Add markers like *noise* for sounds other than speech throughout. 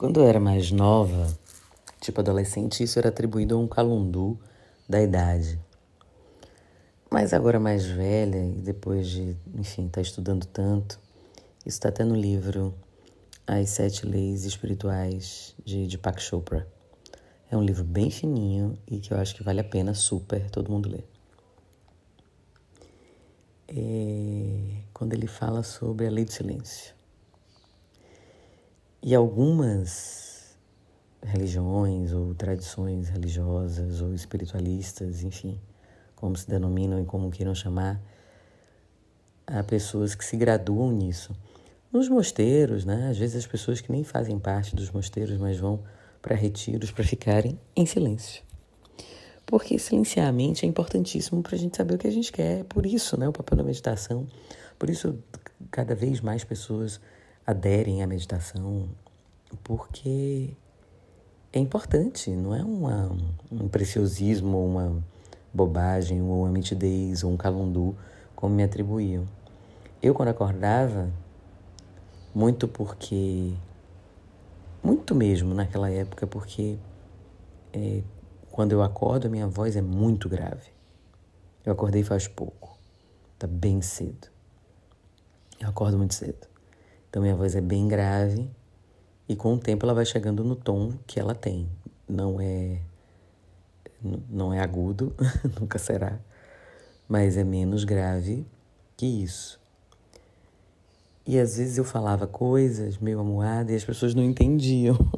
Quando eu era mais nova, tipo adolescente, isso era atribuído a um calundu da idade. Mas agora mais velha e depois de, enfim, estar tá estudando tanto, isso está até no livro As Sete Leis Espirituais de Deepak Chopra. É um livro bem fininho e que eu acho que vale a pena super todo mundo ler. É quando ele fala sobre a lei do silêncio. E algumas religiões ou tradições religiosas ou espiritualistas, enfim, como se denominam e como queiram chamar, há pessoas que se graduam nisso. Nos mosteiros, né? Às vezes as pessoas que nem fazem parte dos mosteiros, mas vão para retiros para *laughs* ficarem em silêncio. Porque silenciar a mente é importantíssimo para a gente saber o que a gente quer. Por isso, né, o papel da meditação. Por isso, cada vez mais pessoas aderem à meditação, porque é importante, não é uma, um preciosismo, uma bobagem, ou uma mitidez, ou um calundu, como me atribuíam. Eu, quando acordava, muito porque. Muito mesmo naquela época, porque é, quando eu acordo, a minha voz é muito grave. Eu acordei faz pouco, tá bem cedo. Eu acordo muito cedo. Então minha voz é bem grave e com o tempo ela vai chegando no tom que ela tem. Não é não é agudo, *laughs* nunca será, mas é menos grave que isso. E às vezes eu falava coisas meio amuada e as pessoas não entendiam. *laughs*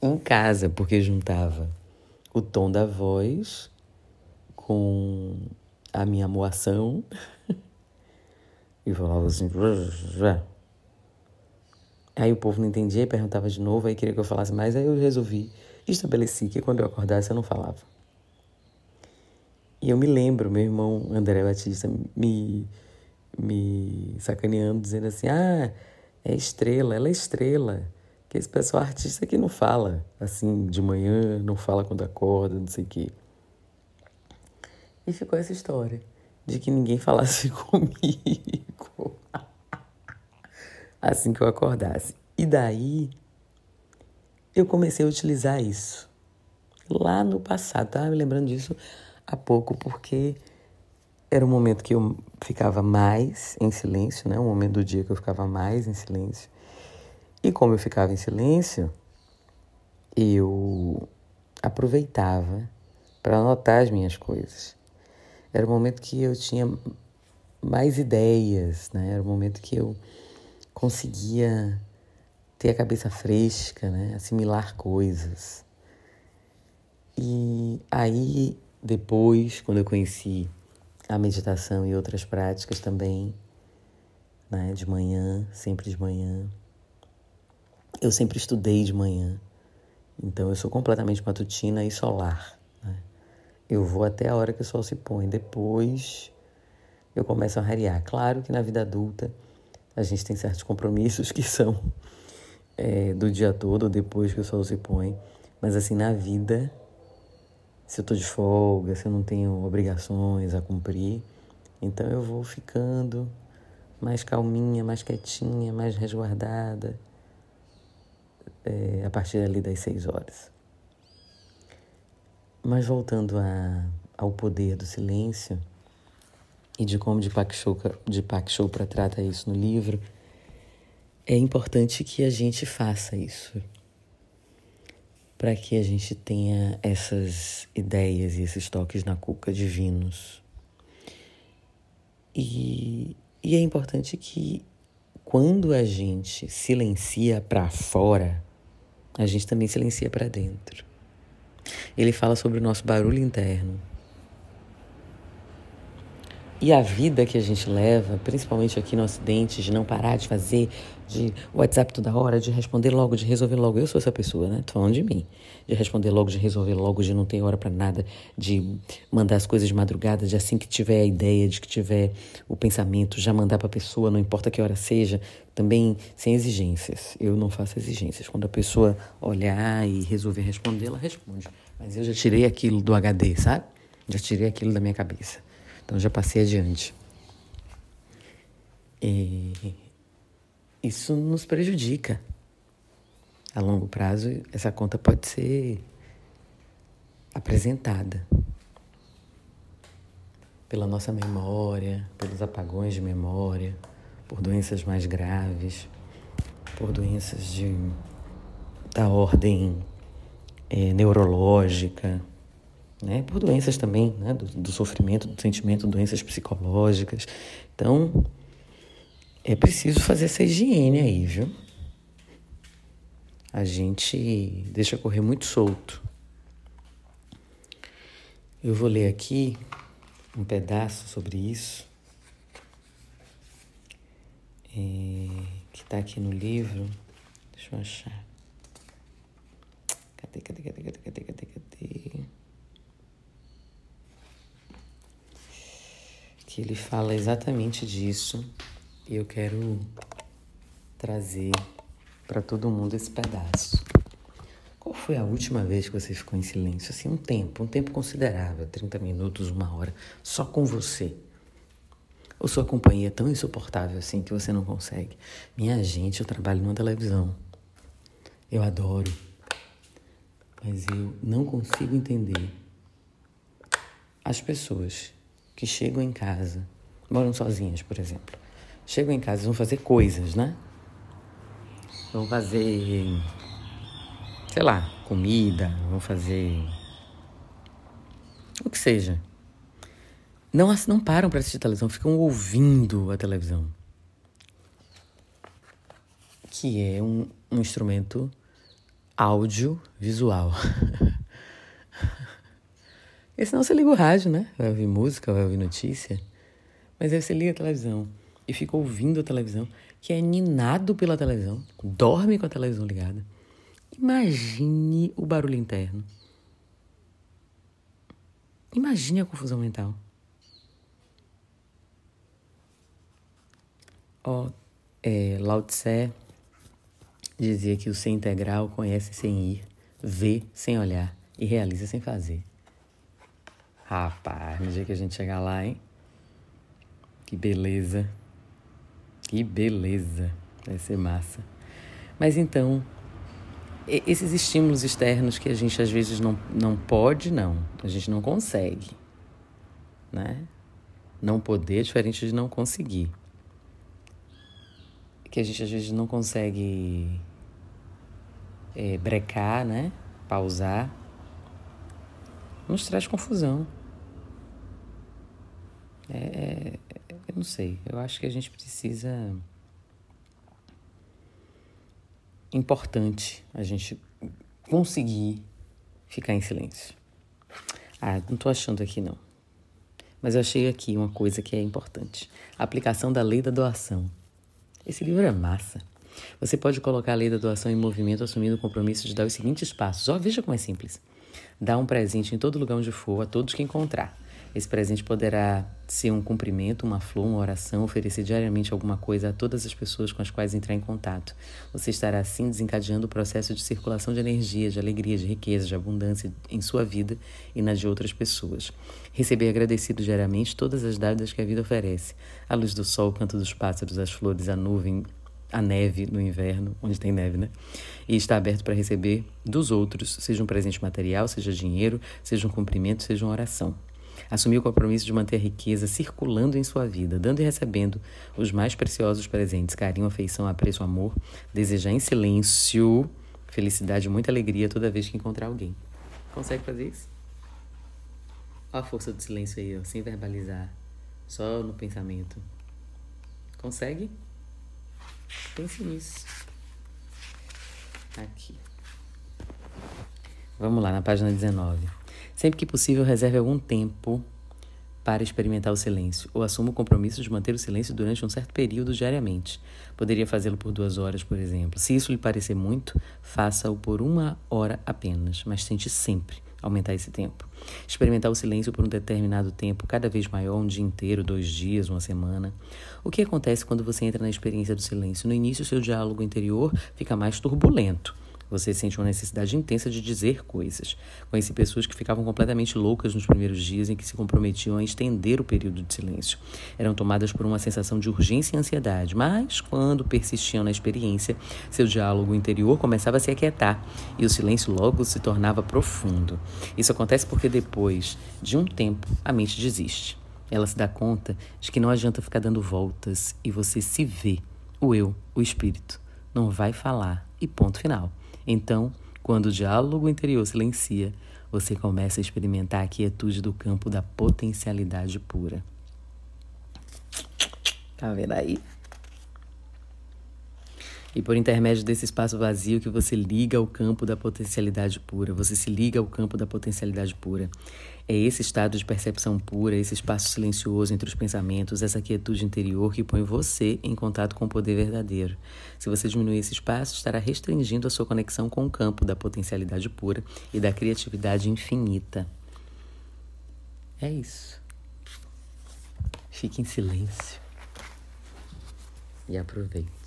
em casa, porque juntava o tom da voz com a minha moação *laughs* e falava assim. Aí o povo não entendia e perguntava de novo, aí queria que eu falasse mais, aí eu resolvi, estabeleci que quando eu acordasse eu não falava. E eu me lembro, meu irmão André Batista me, me sacaneando, dizendo assim: ah, é estrela, ela é estrela. Que esse pessoal artista que não fala assim de manhã, não fala quando acorda, não sei o quê. E ficou essa história de que ninguém falasse *laughs* comigo assim que eu acordasse. E daí eu comecei a utilizar isso lá no passado. Tava me lembrando disso há pouco porque era um momento que eu ficava mais em silêncio, né? Um momento do dia que eu ficava mais em silêncio. E como eu ficava em silêncio, eu aproveitava para anotar as minhas coisas. Era o momento que eu tinha mais ideias, né? Era o momento que eu conseguia ter a cabeça fresca, né? Assimilar coisas. E aí, depois, quando eu conheci a meditação e outras práticas também, né? De manhã, sempre de manhã, eu sempre estudei de manhã, então eu sou completamente matutina e solar. Eu vou até a hora que o sol se põe, depois eu começo a rarear. Claro que na vida adulta a gente tem certos compromissos que são *laughs* é, do dia todo, depois que o sol se põe, mas assim, na vida, se eu tô de folga, se eu não tenho obrigações a cumprir, então eu vou ficando mais calminha, mais quietinha, mais resguardada é, a partir ali das seis horas. Mas voltando a, ao poder do silêncio e de como Deepak Chopra, Chopra trata isso no livro, é importante que a gente faça isso para que a gente tenha essas ideias e esses toques na cuca divinos. E, e é importante que quando a gente silencia para fora, a gente também silencia para dentro. Ele fala sobre o nosso barulho interno. E a vida que a gente leva, principalmente aqui no Ocidente, de não parar de fazer, de WhatsApp toda hora, de responder logo, de resolver logo. Eu sou essa pessoa, né? Tô falando de mim. De responder logo, de resolver logo, de não ter hora para nada, de mandar as coisas de madrugada, de assim que tiver a ideia, de que tiver o pensamento, já mandar pra pessoa, não importa que hora seja, também sem exigências. Eu não faço exigências. Quando a pessoa olhar e resolver responder, ela responde. Mas eu já tirei aquilo do HD, sabe? Já tirei aquilo da minha cabeça. Então já passei adiante. E, isso nos prejudica. A longo prazo, essa conta pode ser apresentada pela nossa memória, pelos apagões de memória, por doenças mais graves, por doenças de, da ordem é, neurológica, né? por doenças também né? do, do sofrimento, do sentimento, doenças psicológicas. Então, é preciso fazer essa higiene aí, viu? A gente deixa correr muito solto. Eu vou ler aqui um pedaço sobre isso, é, que está aqui no livro. Deixa eu achar. Cadê, cadê, cadê, cadê, cadê, cadê, cadê? Ele fala exatamente disso e eu quero trazer para todo mundo esse pedaço. Qual foi a última vez que você ficou em silêncio? Assim, um tempo, um tempo considerável, 30 minutos, uma hora, só com você. Ou sua companhia é tão insuportável assim que você não consegue? Minha gente, eu trabalho numa televisão. Eu adoro. Mas eu não consigo entender as pessoas que chegam em casa, moram sozinhas, por exemplo chegam em casa, vão fazer coisas, né? Vão fazer, sei lá, comida, vão fazer o que seja. Não, não param para assistir televisão, ficam ouvindo a televisão. Que é um, um instrumento audiovisual. *laughs* e senão você liga o rádio, né? Vai ouvir música, vai ouvir notícia. Mas aí você liga a televisão e fica ouvindo a televisão, que é ninado pela televisão, dorme com a televisão ligada. Imagine o barulho interno. Imagine a confusão mental. Ó, oh, é, Lao Tse dizia que o ser integral conhece sem ir, vê sem olhar e realiza sem fazer. Rapaz, no dia que a gente chegar lá, hein? Que beleza. Que beleza! Vai ser massa. Mas então, esses estímulos externos que a gente às vezes não, não pode, não, a gente não consegue, né? Não poder é diferente de não conseguir. Que a gente às vezes não consegue é, brecar, né? Pausar. Nos traz confusão. É, é eu não sei. Eu acho que a gente precisa. Importante a gente conseguir ficar em silêncio. Ah, não estou achando aqui não. Mas eu achei aqui uma coisa que é importante: a aplicação da lei da doação. Esse livro é massa. Você pode colocar a lei da doação em movimento assumindo o compromisso de dar os seguintes passos. Ó, veja como é simples. Dá um presente em todo lugar onde for, a todos que encontrar. Esse presente poderá ser um cumprimento, uma flor, uma oração, oferecer diariamente alguma coisa a todas as pessoas com as quais entrar em contato. Você estará assim desencadeando o processo de circulação de energia, de alegria, de riqueza, de abundância em sua vida e na de outras pessoas. Receber agradecido diariamente todas as dádivas que a vida oferece: a luz do sol, o canto dos pássaros, as flores, a nuvem, a neve no inverno, onde tem neve, né? E está aberto para receber dos outros, seja um presente material, seja dinheiro, seja um cumprimento, seja uma oração. Assumir o compromisso de manter a riqueza circulando em sua vida, dando e recebendo os mais preciosos presentes, carinho, afeição, apreço, amor, desejar em silêncio felicidade muita alegria toda vez que encontrar alguém. Consegue fazer isso? Olha a força do silêncio aí, ó, sem verbalizar, só no pensamento. Consegue? Pense nisso. Aqui. Vamos lá, na página 19. Sempre que possível, reserve algum tempo para experimentar o silêncio, ou assuma o compromisso de manter o silêncio durante um certo período diariamente. Poderia fazê-lo por duas horas, por exemplo. Se isso lhe parecer muito, faça-o por uma hora apenas, mas tente sempre aumentar esse tempo. Experimentar o silêncio por um determinado tempo, cada vez maior, um dia inteiro, dois dias, uma semana. O que acontece quando você entra na experiência do silêncio? No início, seu diálogo interior fica mais turbulento Você sente uma necessidade intensa de dizer coisas. Conheci pessoas que ficavam completamente loucas nos primeiros dias em que se comprometiam a estender o período de silêncio. Eram tomadas por uma sensação de urgência e ansiedade, mas quando persistiam na experiência, seu diálogo interior começava a se aquietar e o silêncio logo se tornava profundo. Isso acontece porque depois de um tempo a mente desiste. Ela se dá conta de que não adianta ficar dando voltas e você se vê, o eu, o espírito, não vai falar e ponto final. Então, quando o diálogo interior silencia, você começa a experimentar a quietude do campo da potencialidade pura. Tá vendo aí? E por intermédio desse espaço vazio que você liga ao campo da potencialidade pura, você se liga ao campo da potencialidade pura. É esse estado de percepção pura, esse espaço silencioso entre os pensamentos, essa quietude interior que põe você em contato com o poder verdadeiro. Se você diminuir esse espaço, estará restringindo a sua conexão com o campo da potencialidade pura e da criatividade infinita. É isso. Fique em silêncio e aproveite.